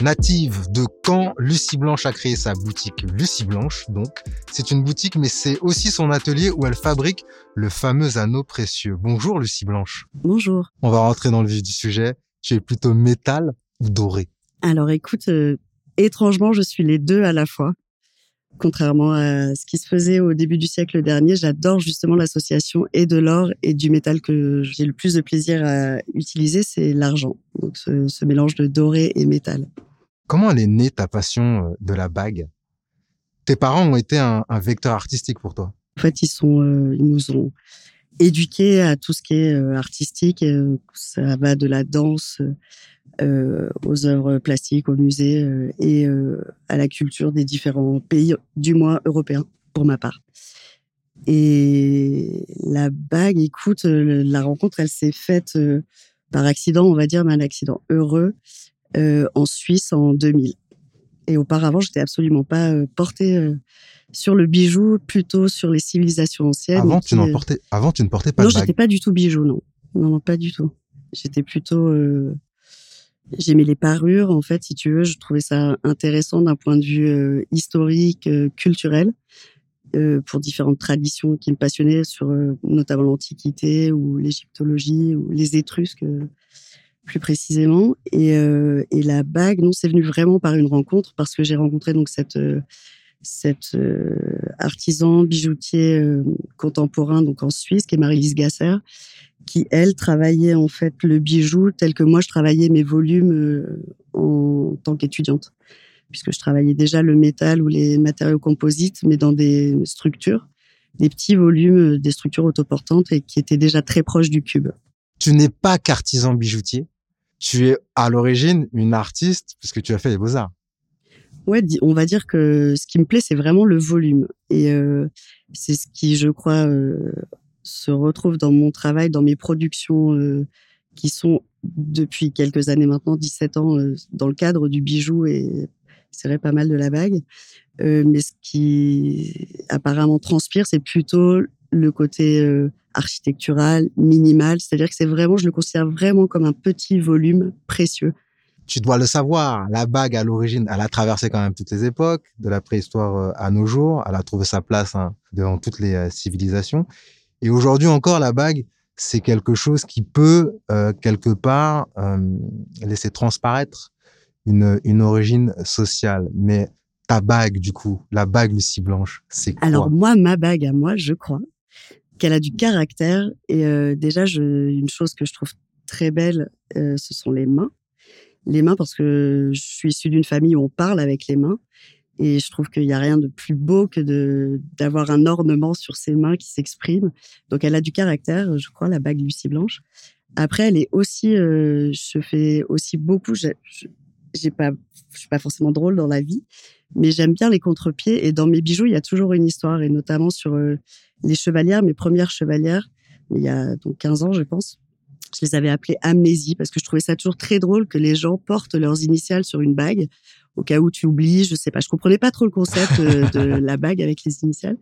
Native de Caen, Lucie Blanche a créé sa boutique Lucie Blanche, donc. C'est une boutique, mais c'est aussi son atelier où elle fabrique le fameux anneau précieux. Bonjour Lucie Blanche. Bonjour. On va rentrer dans le vif du sujet. Tu es plutôt métal ou doré? Alors écoute, euh, étrangement, je suis les deux à la fois. Contrairement à ce qui se faisait au début du siècle dernier, j'adore justement l'association et de l'or et du métal que j'ai le plus de plaisir à utiliser, c'est l'argent. Donc ce, ce mélange de doré et métal. Comment elle est née ta passion euh, de la bague? Tes parents ont été un, vecteur artistique pour toi? En fait, ils sont, euh, ils nous ont éduqués à tout ce qui est euh, artistique. ça va de la danse aux œuvres plastiques, au musée et à la culture des différents pays, du moins européens, pour ma part. Et la bague, écoute, la rencontre, elle s'est faite par accident, on va dire, mais un accident heureux, en Suisse en 2000. Et auparavant, j'étais absolument pas portée sur le bijou, plutôt sur les civilisations anciennes. Avant, tu, n'en portais, avant tu ne portais pas non, de bague Non, j'étais pas du tout bijou, non. Non, non pas du tout. J'étais plutôt J'aimais les parures, en fait, si tu veux, je trouvais ça intéressant d'un point de vue euh, historique, euh, culturel, euh, pour différentes traditions qui me passionnaient, sur notamment l'Antiquité ou l'égyptologie ou les Étrusques, plus précisément. Et, et, la bague, non, c'est venu vraiment par une rencontre, parce que j'ai rencontré donc cette cette artisan bijoutier contemporain donc en Suisse, qui est Marie-Lise Gasser, qui, elle, travaillait en fait le bijou tel que moi, je travaillais mes volumes euh, en tant qu'étudiante. Puisque je travaillais déjà le métal ou les matériaux composites, mais dans des structures, des petits volumes, euh, des structures autoportantes et qui étaient déjà très proches du cube. Tu n'es pas qu'artisan bijoutier. Tu es à l'origine une artiste puisque tu as fait les beaux-arts. Ouais, on va dire que ce qui me plaît, c'est vraiment le volume. Et euh, c'est ce qui, je crois, euh, se retrouve dans mon travail, dans mes productions euh, qui sont depuis quelques années maintenant, 17 ans, dans le cadre du bijou et c'est vrai pas mal de la bague. Mais ce qui apparemment transpire, c'est plutôt le côté architectural, minimal. C'est-à-dire que c'est vraiment, je le considère vraiment comme un petit volume précieux. Tu dois le savoir, la bague à l'origine, elle a traversé quand même toutes les époques, de la préhistoire à nos jours. Elle a trouvé sa place hein, devant toutes les civilisations. Et aujourd'hui encore, la bague, c'est quelque chose qui peut, euh, quelque part, euh, laisser transparaître une, une origine sociale. Mais ta bague, du coup, la bague Lucie Blanche, c'est quoi? Alors moi, ma bague à moi, je crois qu'elle a du caractère. Et euh, déjà, une chose que je trouve très belle, euh, ce sont les mains. Les mains, parce que je suis issue d'une famille où on parle avec les mains. Et je trouve qu'il n'y a rien de plus beau que d'avoir un ornement sur ses mains qui s'exprime. Donc elle a du caractère, je crois, la bague Lucie Blanche. Après, elle est aussi, euh, je fais aussi beaucoup. J'ai pas, je suis pas forcément drôle dans la vie, mais j'aime bien les contre-pieds. Et dans mes bijoux, il y a toujours une histoire, et notamment sur euh, les chevalières, mes premières chevalières, il y a donc 15 ans, je pense. Je les avais appelées amnésie parce que je trouvais ça toujours très drôle que les gens portent leurs initiales sur une bague au cas où tu oublies, je sais pas. Je comprenais pas trop le concept de la bague avec les initiales.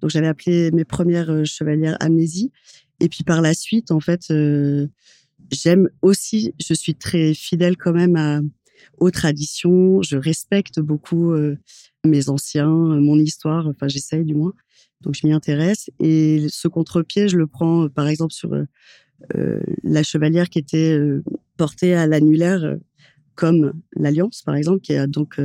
Donc j'avais appelé mes premières chevalières amnésie. Et puis par la suite, en fait, j'aime aussi, je suis très fidèle quand même à, aux traditions. Je respecte beaucoup mes anciens, mon histoire. Enfin, j'essaye du moins. Donc je m'y intéresse. Et ce contre-pied, je le prends par exemple sur euh, la chevalière qui était euh, portée à l'annulaire euh, comme l'alliance, par exemple, qui est donc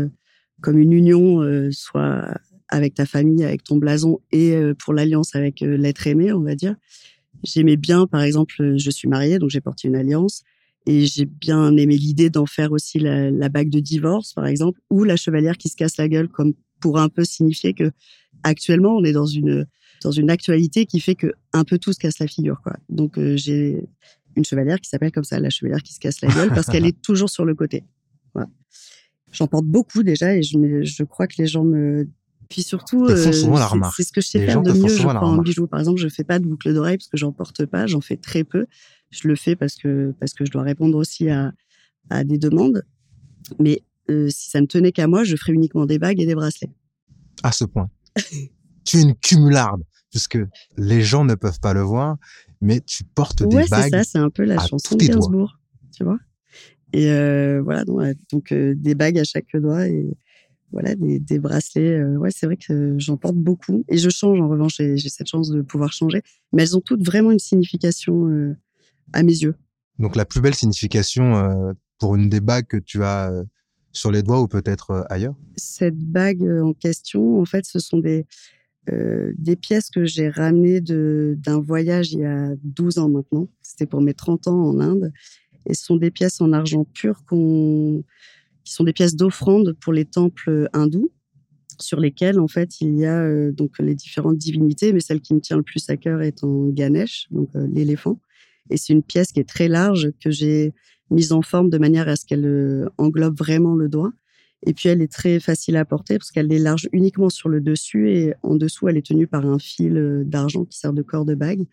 comme une union, soit avec ta famille, avec ton blason, et pour l'alliance avec l'être aimé, on va dire. J'aimais bien, par exemple, je suis mariée, donc j'ai porté une alliance, et j'ai bien aimé l'idée d'en faire aussi la, la, bague de divorce, par exemple, ou la chevalière qui se casse la gueule, comme pour un peu signifier que actuellement on est dans une dans une actualité qui fait que un peu tout se casse la figure, quoi. Donc euh, j'ai une chevalière qui s'appelle comme ça, la chevalière qui se casse la gueule, parce qu'elle est toujours sur le côté. Voilà. J'en porte beaucoup déjà et je, je crois que les gens me puis surtout, euh, c'est ce que je sais faire de mieux, je crois, en bijoux. Par exemple, je fais pas de boucle d'oreille parce que j'en porte pas, j'en fais très peu. Je le fais parce que parce que je dois répondre aussi à, à des demandes. Mais euh, si ça ne tenait qu'à moi, je ferais uniquement des bagues et des bracelets. À ce point. tu es une cumularde puisque les gens ne peuvent pas le voir, mais tu portes des ouais, bagues. c'est ça, c'est un peu la chanson de Gainsbourg, tu vois. Et euh, voilà, donc, euh, des bagues à chaque doigt et voilà des, des bracelets. Euh, ouais, c'est vrai que j'en porte beaucoup et je change. En revanche, j'ai cette chance de pouvoir changer, mais elles ont toutes vraiment une signification euh, à mes yeux. Donc la plus belle signification euh, pour une des bagues que tu as sur les doigts ou peut-être ailleurs? Cette bague en question, en fait, ce sont des euh, des pièces que j'ai ramenées d'un voyage il y a 12 ans maintenant. C'était pour mes 30 ans en Inde. Et ce sont des pièces en argent pur qui sont des pièces d'offrande pour les temples hindous, sur lesquelles, en fait, il y a euh, donc les différentes divinités, mais celle qui me tient le plus à cœur est en Ganesh, donc euh, l'éléphant. Et c'est une pièce qui est très large que j'ai mise en forme de manière à ce qu'elle englobe vraiment le doigt. Et puis elle est très facile à porter parce qu'elle est large uniquement sur le dessus et en dessous elle est tenue par un fil euh, d'argent qui sert de corps de bague.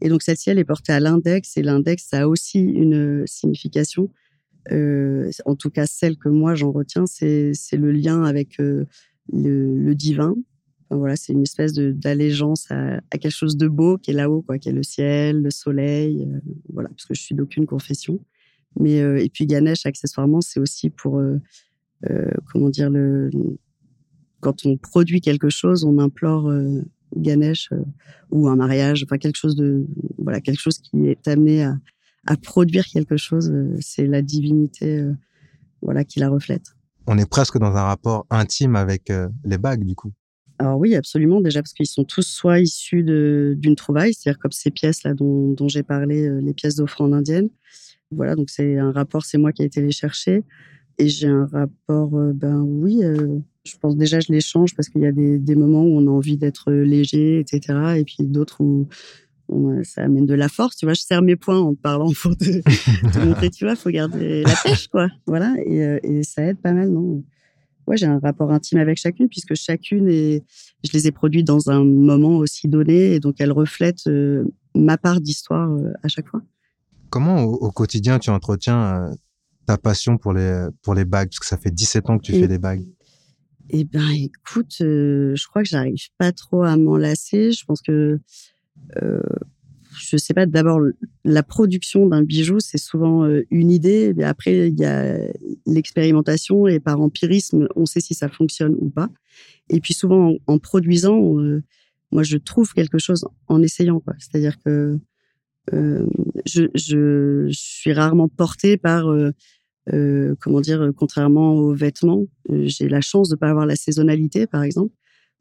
Et donc celle-ci elle est portée à l'index et l'index ça a aussi une signification. Euh, en tout cas celle que moi j'en retiens c'est le lien avec euh, le, divin. Voilà c'est une espèce d'allégeance à, quelque chose de beau qui est là-haut quoi, qui est le ciel, le soleil. Euh, voilà parce que je suis d'aucune confession. Mais euh, et puis Ganesh accessoirement c'est aussi pour comment dire le quand on produit quelque chose, on implore Ganesh ou un mariage, enfin quelque chose de voilà quelque chose qui est amené à, à produire quelque chose. c'est la divinité voilà qui la reflète. On est presque dans un rapport intime avec les bagues du coup. Alors oui, absolument. Déjà parce qu'ils sont tous soit issus d'une trouvaille, c'est-à-dire comme ces pièces là dont, dont j'ai parlé, les pièces d'offrande indienne. Voilà, donc c'est un rapport, c'est moi qui ai été les chercher. Et j'ai un rapport, euh, ben oui, euh, je pense déjà je l'échange parce qu'il y a des, des, moments où on a envie d'être léger, etc. Et puis d'autres où on, ça amène de la force. Tu vois, je serre mes poings en te parlant pour te, te montrer, tu vois, faut garder la pêche, quoi. Voilà, et, euh, et ça aide pas mal, non Ouais, j'ai un rapport intime avec chacune puisque chacune est, je les ai produites dans un moment aussi donné et donc elles reflètent ma part d'histoire à chaque fois. Comment au, au, quotidien tu entretiens ta passion pour les, pour les bagues? Parce que ça fait 17 ans que tu fais des bagues. Eh ben, écoute, euh, je crois que j'arrive pas trop à m'en lasser. Je pense que, euh, je sais pas, d'abord, la production d'un bijou, c'est souvent euh, une idée. Mais après, il y a l'expérimentation et par empirisme, on sait si ça fonctionne ou pas. Et puis souvent, en, produisant, euh, moi, je trouve quelque chose en essayant. C'est-à-dire que euh, je, suis rarement portée par euh, comment dire, contrairement aux vêtements, euh, j'ai la chance de pas avoir la saisonnalité, par exemple.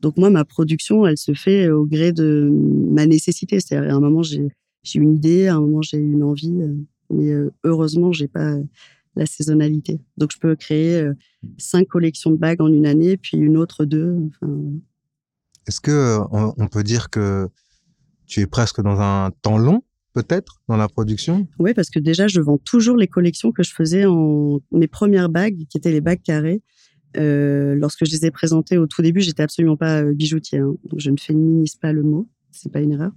Donc moi, ma production, elle se fait au gré de ma nécessité. C'est-à-dire, à un moment, j'ai une idée, à un moment, j'ai une envie, euh, mais heureusement, j'ai pas la saisonnalité. Donc, je peux créer cinq collections de bagues en une année, puis une autre deux. Enfin, Est-ce que on peut dire que tu es presque dans un temps long peut-être dans la production? Oui, parce que déjà, je vends toujours les collections que je faisais en mes premières bagues, qui étaient les bagues carrées. Euh, lorsque je les ai présentées au tout début, j'étais absolument pas euh, bijoutier. Hein. donc je ne féminise pas le mot, c'est pas une erreur.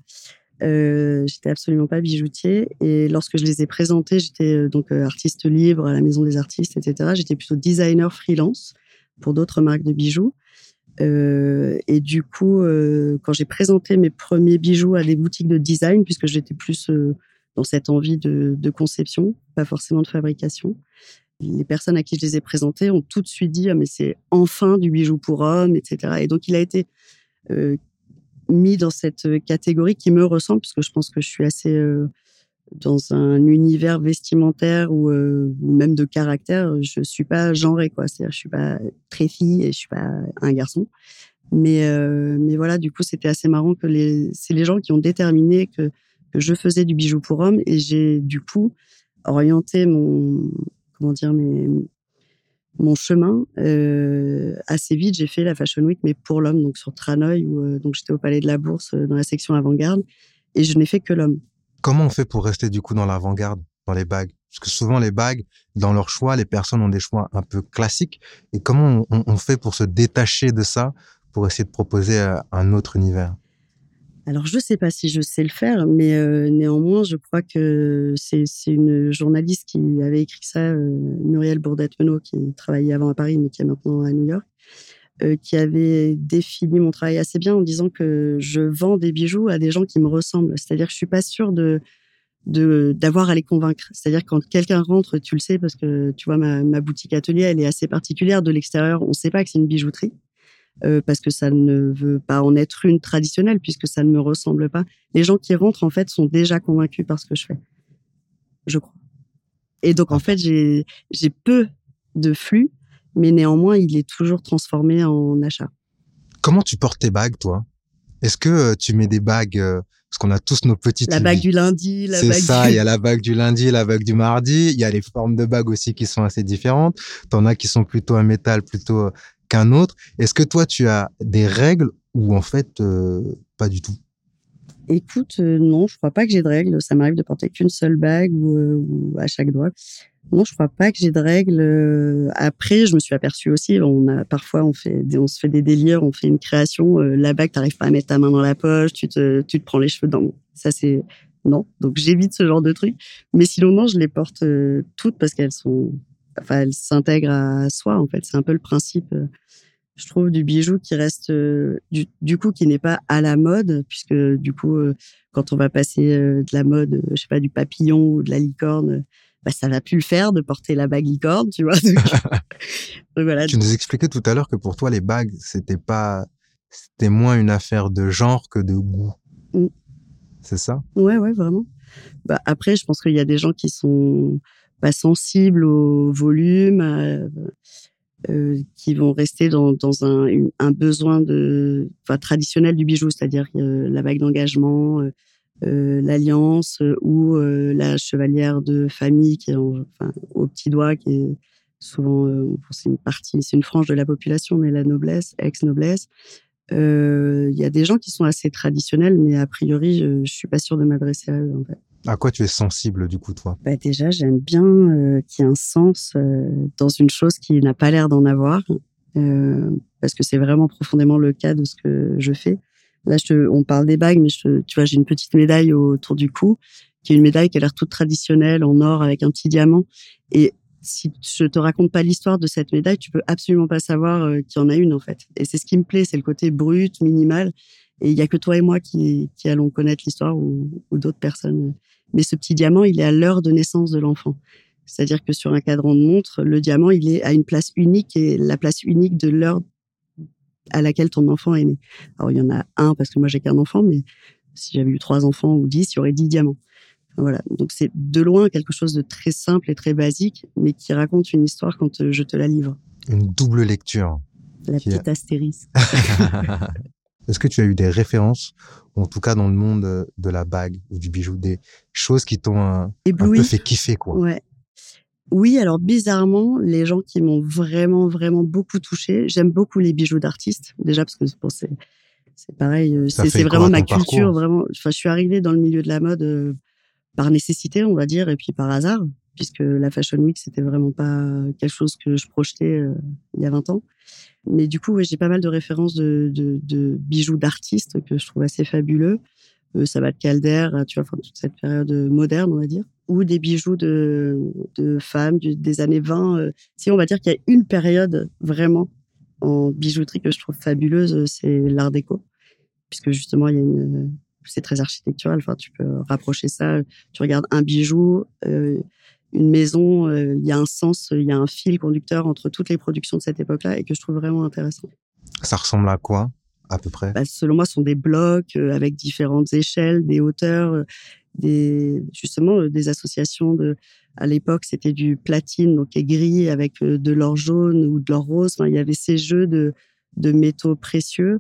Euh, j'étais absolument pas bijoutier. Et lorsque je les ai présentés, j'étais euh, donc artiste libre à la Maison des Artistes, etc. J'étais plutôt designer freelance pour d'autres marques de bijoux. Et du coup, quand j'ai présenté mes premiers bijoux à des boutiques de design, puisque j'étais plus dans cette envie de, conception, pas forcément de fabrication, les personnes à qui je les ai présentés ont tout de suite dit ah, mais c'est enfin du bijou pour homme, etc. Et donc il a été mis dans cette catégorie qui me ressemble, puisque je pense que je suis assez dans un univers vestimentaire ou, euh, même de caractère, je suis pas genrée quoi. C'est-à-dire, je suis pas très fille et je suis pas un garçon. Mais euh, mais voilà, du coup, c'était assez marrant que les c'est les gens qui ont déterminé que que je faisais du bijou pour homme et j'ai du coup orienté mon comment dire mon chemin euh, assez vite. J'ai fait la Fashion Week mais pour l'homme donc sur Tranoï où euh, donc j'étais au Palais de la Bourse dans la section avant-garde et je n'ai fait que l'homme. Comment on fait pour rester du coup dans l'avant-garde, dans les bagues? Parce que souvent les bagues, dans leur choix, les personnes ont des choix un peu classiques. Et comment on, on fait pour se détacher de ça, pour essayer de proposer euh, un autre univers? Alors, je ne sais pas si je sais le faire, mais euh, néanmoins, je crois que c'est une journaliste qui avait écrit ça, euh, Muriel Bourdette-Menot, qui travaillait avant à Paris, mais qui est maintenant à New York, euh, qui avait défini mon travail assez bien en disant que je vends des bijoux à des gens qui me ressemblent. C'est-à-dire que je suis pas sûre de d'avoir à les convaincre. C'est-à-dire quand quelqu'un rentre, tu le sais parce que tu vois ma, ma boutique atelier, elle est assez particulière de l'extérieur. On ne sait pas que c'est une bijouterie euh, parce que ça ne veut pas en être une traditionnelle puisque ça ne me ressemble pas. Les gens qui rentrent en fait sont déjà convaincus par ce que je fais, je crois. Et donc en fait j'ai j'ai peu de flux mais néanmoins, il est toujours transformé en achat. Comment tu portes tes bagues, toi? Est-ce que euh, tu mets des bagues euh, parce qu'on a tous nos petites. La bague du lundi, la bague. C'est ça. Il y a la bague du lundi, la bague du mardi. Il y a les formes de bagues aussi qui sont assez différentes. T'en as qui sont plutôt un métal plutôt qu'un autre. Est-ce que toi, tu as des règles ou en fait pas du tout? Écoute, non, je crois pas que j'ai de règles. Ça m'arrive de porter qu'une seule bague ou, ou, à chaque doigt. Non, je crois pas que j'ai de règles. Euh, après, je me suis aperçue aussi, on a parfois on fait, se fait des délires, on fait une création. Euh, la bague, t'arrives pas à mettre ta main dans la poche, tu te, tu te prends les cheveux dans. Ça c'est non. Donc j'évite ce genre de truc. Mais sinon non, je les porte euh, toutes parce qu'elles sont, enfin elles s'intègrent à soi en fait. C'est un peu le principe. je trouve du bijou qui reste du, du coup qui n'est pas à la mode puisque du coup quand on va passer de la mode, je sais pas du papillon ou de la licorne bah, ça va plus le faire de porter la bague licorne, tu vois. Donc, voilà. Tu nous expliquais tout à l'heure que pour toi, les bagues, c'était pas, c'était moins une affaire de genre que de goût. Mm. C'est ça? Ouais, ouais, vraiment. Bah, après, je pense qu'il y a des gens qui sont pas sensibles au volume, euh, euh, qui vont rester dans, un, besoin de, traditionnel du bijou, c'est-à-dire euh, la bague d'engagement, l'alliance ou la chevalière de famille qui est au petit doigt qui est souvent c'est une partie c'est une frange de la population mais la noblesse ex noblesse il y a des gens qui sont assez traditionnels mais a priori je, je suis pas sûre de m'adresser à eux en fait à quoi tu es sensible du coup toi? Bah déjà j'aime bien euh, qu'il y ait un sens euh, dans une chose qui n'a pas l'air d'en avoir euh, parce que c'est vraiment profondément le cas de ce que je fais Là, on parle des bagues, mais tu vois, j'ai une petite médaille autour du cou, qui est une médaille qui a l'air toute traditionnelle, en or, avec un petit diamant. Et si je te raconte pas l'histoire de cette médaille, tu peux absolument pas savoir qu'il y en a une, en fait. Et c'est ce qui me plaît, c'est le côté brut, minimal. Et il y a que toi et moi qui, allons connaître l'histoire ou d'autres personnes. Mais ce petit diamant, il est à l'heure de naissance de l'enfant. C'est-à-dire que sur un cadran de montre, le diamant, il est à une place unique et la place unique de l'heure à laquelle ton enfant est né. Alors, il y en a un parce que moi, j'ai qu'un enfant, mais si j'avais eu trois enfants ou dix, il y aurait dix diamants. Voilà. Donc, c'est de loin quelque chose de très simple et très basique, mais qui raconte une histoire quand euh, je te la livre. Une double lecture. La petite astérisque. Est-ce que tu as eu des références, en tout cas dans le monde de la bague ou du bijou, des choses qui t'ont un, un, peu fait kiffer, quoi? Ouais. Oui, alors bizarrement, les gens qui m'ont vraiment, vraiment beaucoup touché, j'aime beaucoup les bijoux d'artistes, déjà parce que bon, c'est c'est pareil, euh, c'est vraiment ma culture, vraiment. Enfin, je suis arrivée dans le milieu de la mode euh, par nécessité, on va dire, et puis par hasard, puisque la Fashion Week c'était vraiment pas quelque chose que je projetais euh, il y a 20 ans. Mais du coup, j'ai pas mal de références de, bijoux d'artistes que je trouve assez fabuleux. euh, Sabat Calder, tu vois, toute cette période moderne, on va dire, ou des bijoux de, femmes des années 20. si on va dire qu'il y a une période vraiment en bijouterie que je trouve fabuleuse, c'est l'art déco, puisque justement, c'est très architectural. Enfin, tu peux rapprocher ça. Tu regardes un bijou, euh, une maison, euh, il y a un sens, il y a un fil conducteur entre toutes les productions de cette époque-là et que je trouve vraiment intéressant. Ça ressemble à quoi, à peu près? Bah, Selon moi, ce sont des blocs euh, avec différentes échelles, des hauteurs, des justement des associations de. À l'époque, c'était du platine, donc gris avec de l'or jaune ou de l'or rose. il y avait ces jeux de, de métaux précieux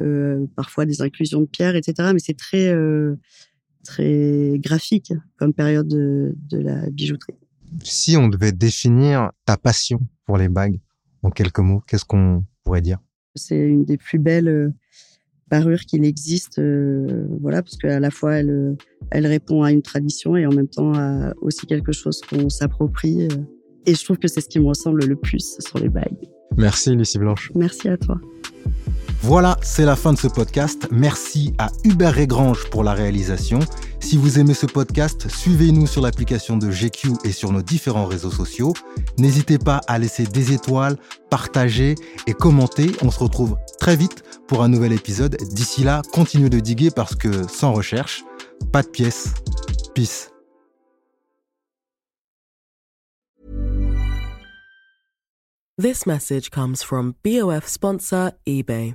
euh, parfois des inclusions de pierres, etc. Mais c'est très euh, très graphique comme période de, de, la bijouterie. Si on devait définir ta passion pour les bagues en quelques mots, qu'est-ce qu'on pourrait dire? C'est une des plus belles euh, parures qu'il existe, voilà, parce qu'à la fois elle, elle répond à une tradition et en même temps à aussi quelque chose qu'on s'approprie. et je trouve que c'est ce qui me ressemble le plus sur les bagues. Merci Lucie Blanche. Merci à toi. Voilà, c'est la fin de ce podcast. Merci à Hubert Régrange pour la réalisation. Si vous aimez ce podcast, suivez-nous sur l'application de GQ et sur nos différents réseaux sociaux. N'hésitez pas à laisser des étoiles, partager et commenter. On se retrouve très vite pour un nouvel épisode. D'ici là, continuez de diguer parce que sans recherche, pas de pièces. Peace. This message comes from BOF sponsor eBay.